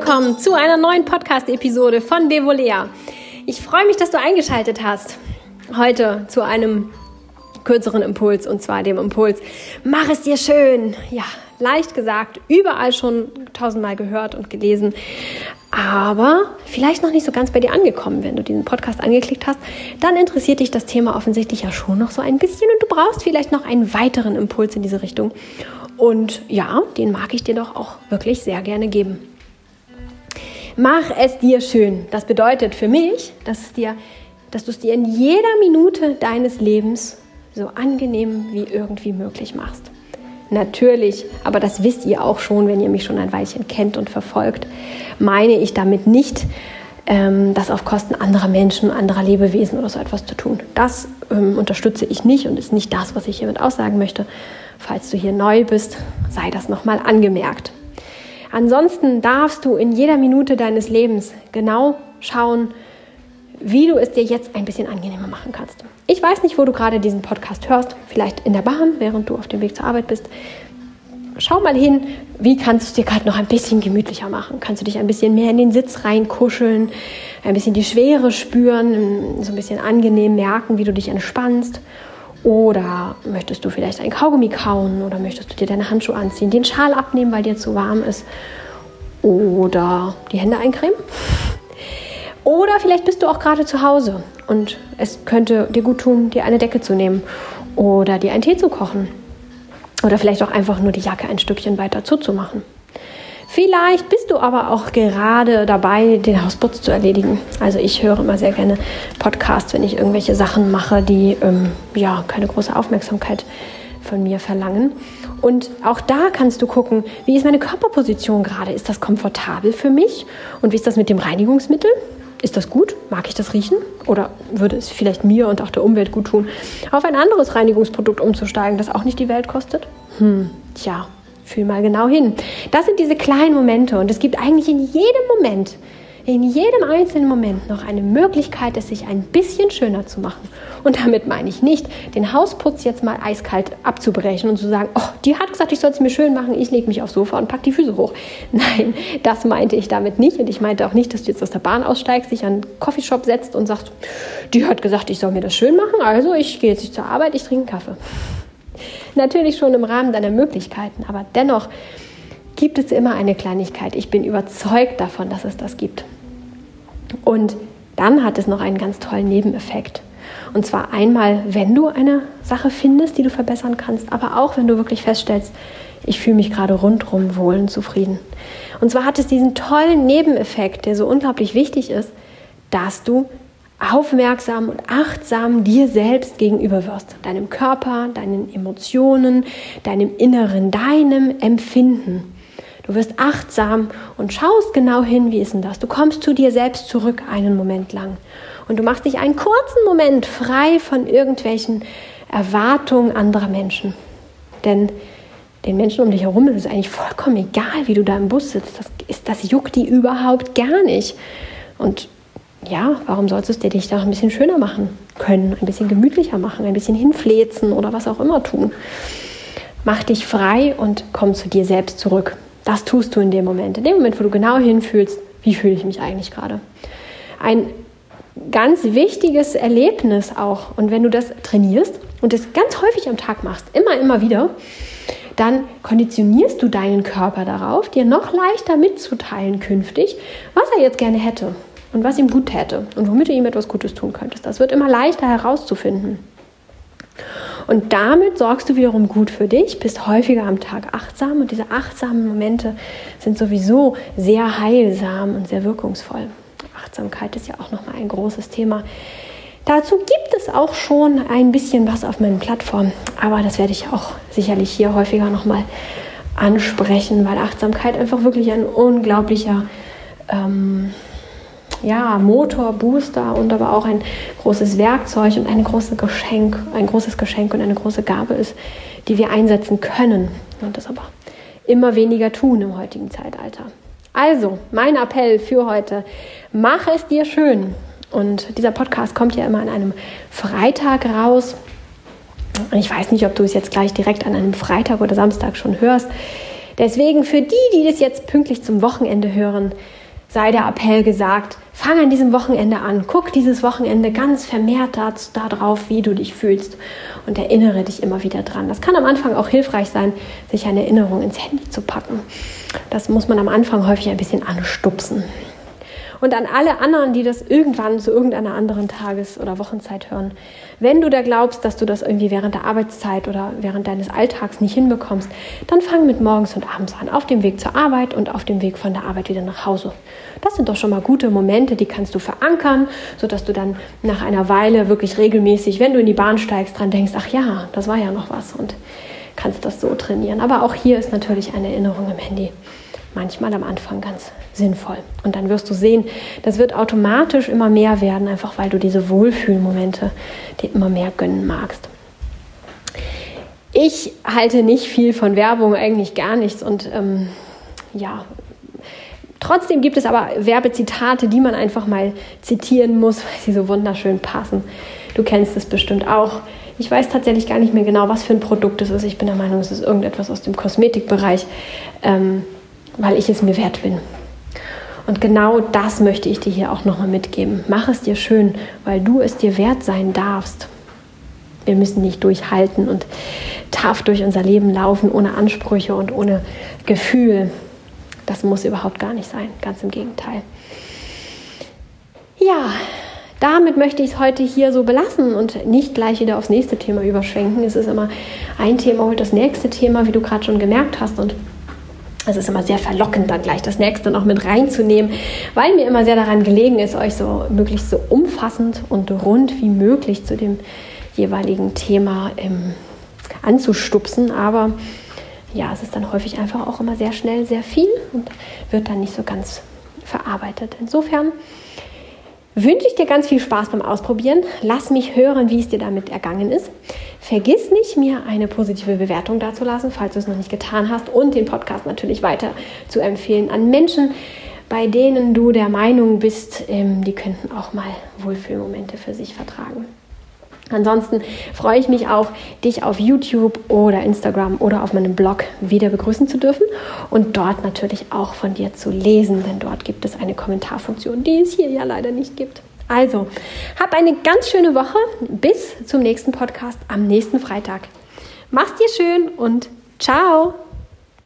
willkommen zu einer neuen Podcast-Episode von Bevolea. Ich freue mich, dass du eingeschaltet hast. Heute zu einem kürzeren Impuls und zwar dem Impuls, mach es dir schön. Ja, leicht gesagt, überall schon tausendmal gehört und gelesen, aber vielleicht noch nicht so ganz bei dir angekommen, wenn du diesen Podcast angeklickt hast. Dann interessiert dich das Thema offensichtlich ja schon noch so ein bisschen und du brauchst vielleicht noch einen weiteren Impuls in diese Richtung. Und ja, den mag ich dir doch auch wirklich sehr gerne geben. Mach es dir schön. Das bedeutet für mich, dass, es dir, dass du es dir in jeder Minute deines Lebens so angenehm wie irgendwie möglich machst. Natürlich, aber das wisst ihr auch schon, wenn ihr mich schon ein Weilchen kennt und verfolgt, meine ich damit nicht, ähm, das auf Kosten anderer Menschen, anderer Lebewesen oder so etwas zu tun. Das ähm, unterstütze ich nicht und ist nicht das, was ich hiermit aussagen möchte. Falls du hier neu bist, sei das nochmal angemerkt. Ansonsten darfst du in jeder Minute deines Lebens genau schauen, wie du es dir jetzt ein bisschen angenehmer machen kannst. Ich weiß nicht, wo du gerade diesen Podcast hörst, vielleicht in der Bahn, während du auf dem Weg zur Arbeit bist. Schau mal hin, wie kannst du es dir gerade noch ein bisschen gemütlicher machen? Kannst du dich ein bisschen mehr in den Sitz reinkuscheln, ein bisschen die Schwere spüren, so ein bisschen angenehm merken, wie du dich entspannst? Oder möchtest du vielleicht ein Kaugummi kauen oder möchtest du dir deine Handschuhe anziehen, den Schal abnehmen, weil dir zu warm ist oder die Hände eincremen? Oder vielleicht bist du auch gerade zu Hause und es könnte dir gut tun, dir eine Decke zu nehmen oder dir einen Tee zu kochen. Oder vielleicht auch einfach nur die Jacke ein Stückchen weiter zuzumachen. Vielleicht bist du aber auch gerade dabei, den Hausputz zu erledigen. Also ich höre immer sehr gerne Podcasts, wenn ich irgendwelche Sachen mache, die ähm, ja keine große Aufmerksamkeit von mir verlangen. Und auch da kannst du gucken, wie ist meine Körperposition gerade? Ist das komfortabel für mich? Und wie ist das mit dem Reinigungsmittel? Ist das gut? Mag ich das riechen? Oder würde es vielleicht mir und auch der Umwelt gut tun, auf ein anderes Reinigungsprodukt umzusteigen, das auch nicht die Welt kostet? Hm, tja, Fühl mal genau hin. Das sind diese kleinen Momente und es gibt eigentlich in jedem Moment, in jedem einzelnen Moment noch eine Möglichkeit, es sich ein bisschen schöner zu machen. Und damit meine ich nicht, den Hausputz jetzt mal eiskalt abzubrechen und zu sagen, oh, die hat gesagt, ich soll es mir schön machen, ich lege mich aufs Sofa und packe die Füße hoch. Nein, das meinte ich damit nicht. Und ich meinte auch nicht, dass du jetzt aus der Bahn aussteigst, dich an einen Coffeeshop setzt und sagst, die hat gesagt, ich soll mir das schön machen, also ich gehe jetzt nicht zur Arbeit, ich trinke einen Kaffee. Natürlich schon im Rahmen deiner Möglichkeiten, aber dennoch gibt es immer eine Kleinigkeit. Ich bin überzeugt davon, dass es das gibt. Und dann hat es noch einen ganz tollen Nebeneffekt. Und zwar einmal, wenn du eine Sache findest, die du verbessern kannst, aber auch wenn du wirklich feststellst, ich fühle mich gerade rundherum wohl und zufrieden. Und zwar hat es diesen tollen Nebeneffekt, der so unglaublich wichtig ist, dass du aufmerksam und achtsam dir selbst gegenüber wirst, deinem Körper, deinen Emotionen, deinem Inneren, deinem Empfinden. Du wirst achtsam und schaust genau hin, wie ist denn das? Du kommst zu dir selbst zurück einen Moment lang und du machst dich einen kurzen Moment frei von irgendwelchen Erwartungen anderer Menschen. Denn den Menschen um dich herum ist es eigentlich vollkommen egal, wie du da im Bus sitzt. Das, ist, das juckt die überhaupt gar nicht. Und ja, warum sollst du es dir dich da ein bisschen schöner machen können, ein bisschen gemütlicher machen, ein bisschen hinflezen oder was auch immer tun? Mach dich frei und komm zu dir selbst zurück. Das tust du in dem Moment. In dem Moment, wo du genau hinfühlst, wie fühle ich mich eigentlich gerade? Ein ganz wichtiges Erlebnis auch. Und wenn du das trainierst und es ganz häufig am Tag machst, immer, immer wieder, dann konditionierst du deinen Körper darauf, dir noch leichter mitzuteilen künftig, was er jetzt gerne hätte und was ihm gut täte und womit du ihm etwas Gutes tun könntest. Das wird immer leichter herauszufinden. Und damit sorgst du wiederum gut für dich, bist häufiger am Tag achtsam und diese achtsamen Momente sind sowieso sehr heilsam und sehr wirkungsvoll. Achtsamkeit ist ja auch nochmal ein großes Thema. Dazu gibt es auch schon ein bisschen was auf meinen Plattformen, aber das werde ich auch sicherlich hier häufiger nochmal ansprechen, weil Achtsamkeit einfach wirklich ein unglaublicher ähm, ja, Motor, Booster und aber auch ein großes Werkzeug und ein großes Geschenk, ein großes Geschenk und eine große Gabe ist, die wir einsetzen können und das aber immer weniger tun im heutigen Zeitalter. Also, mein Appell für heute, mach es dir schön. Und dieser Podcast kommt ja immer an einem Freitag raus. Ich weiß nicht, ob du es jetzt gleich direkt an einem Freitag oder Samstag schon hörst. Deswegen für die, die das jetzt pünktlich zum Wochenende hören, sei der Appell gesagt, fang an diesem Wochenende an. Guck dieses Wochenende ganz vermehrt darauf, wie du dich fühlst und erinnere dich immer wieder dran. Das kann am Anfang auch hilfreich sein, sich eine Erinnerung ins Handy zu packen. Das muss man am Anfang häufig ein bisschen anstupsen. Und an alle anderen, die das irgendwann zu irgendeiner anderen Tages- oder Wochenzeit hören, wenn du da glaubst, dass du das irgendwie während der Arbeitszeit oder während deines Alltags nicht hinbekommst, dann fang mit morgens und abends an, auf dem Weg zur Arbeit und auf dem Weg von der Arbeit wieder nach Hause. Das sind doch schon mal gute Momente, die kannst du verankern, sodass du dann nach einer Weile wirklich regelmäßig, wenn du in die Bahn steigst, dran denkst, ach ja, das war ja noch was und kannst das so trainieren. Aber auch hier ist natürlich eine Erinnerung im Handy manchmal am Anfang ganz sinnvoll. Und dann wirst du sehen, das wird automatisch immer mehr werden, einfach weil du diese Wohlfühlmomente dir immer mehr gönnen magst. Ich halte nicht viel von Werbung, eigentlich gar nichts. Und ähm, ja, trotzdem gibt es aber Werbezitate, die man einfach mal zitieren muss, weil sie so wunderschön passen. Du kennst es bestimmt auch. Ich weiß tatsächlich gar nicht mehr genau, was für ein Produkt es ist. Ich bin der Meinung, es ist irgendetwas aus dem Kosmetikbereich. Ähm, weil ich es mir wert bin. Und genau das möchte ich dir hier auch nochmal mitgeben. Mach es dir schön, weil du es dir wert sein darfst. Wir müssen nicht durchhalten und taff durch unser Leben laufen ohne Ansprüche und ohne Gefühl. Das muss überhaupt gar nicht sein, ganz im Gegenteil. Ja, damit möchte ich es heute hier so belassen und nicht gleich wieder aufs nächste Thema überschwenken. Es ist immer ein Thema holt das nächste Thema, wie du gerade schon gemerkt hast. Und es ist immer sehr verlockend, dann gleich das nächste noch mit reinzunehmen, weil mir immer sehr daran gelegen ist, euch so möglichst so umfassend und rund wie möglich zu dem jeweiligen Thema ähm, anzustupsen. Aber ja, es ist dann häufig einfach auch immer sehr schnell sehr viel und wird dann nicht so ganz verarbeitet. Insofern wünsche ich dir ganz viel Spaß beim Ausprobieren. Lass mich hören, wie es dir damit ergangen ist. Vergiss nicht, mir eine positive Bewertung dazulassen, falls du es noch nicht getan hast und den Podcast natürlich weiter zu empfehlen an Menschen, bei denen du der Meinung bist, ähm, die könnten auch mal Wohlfühlmomente für sich vertragen. Ansonsten freue ich mich auch, dich auf YouTube oder Instagram oder auf meinem Blog wieder begrüßen zu dürfen und dort natürlich auch von dir zu lesen, denn dort gibt es eine Kommentarfunktion, die es hier ja leider nicht gibt. Also, hab eine ganz schöne Woche. Bis zum nächsten Podcast am nächsten Freitag. Mach's dir schön und ciao!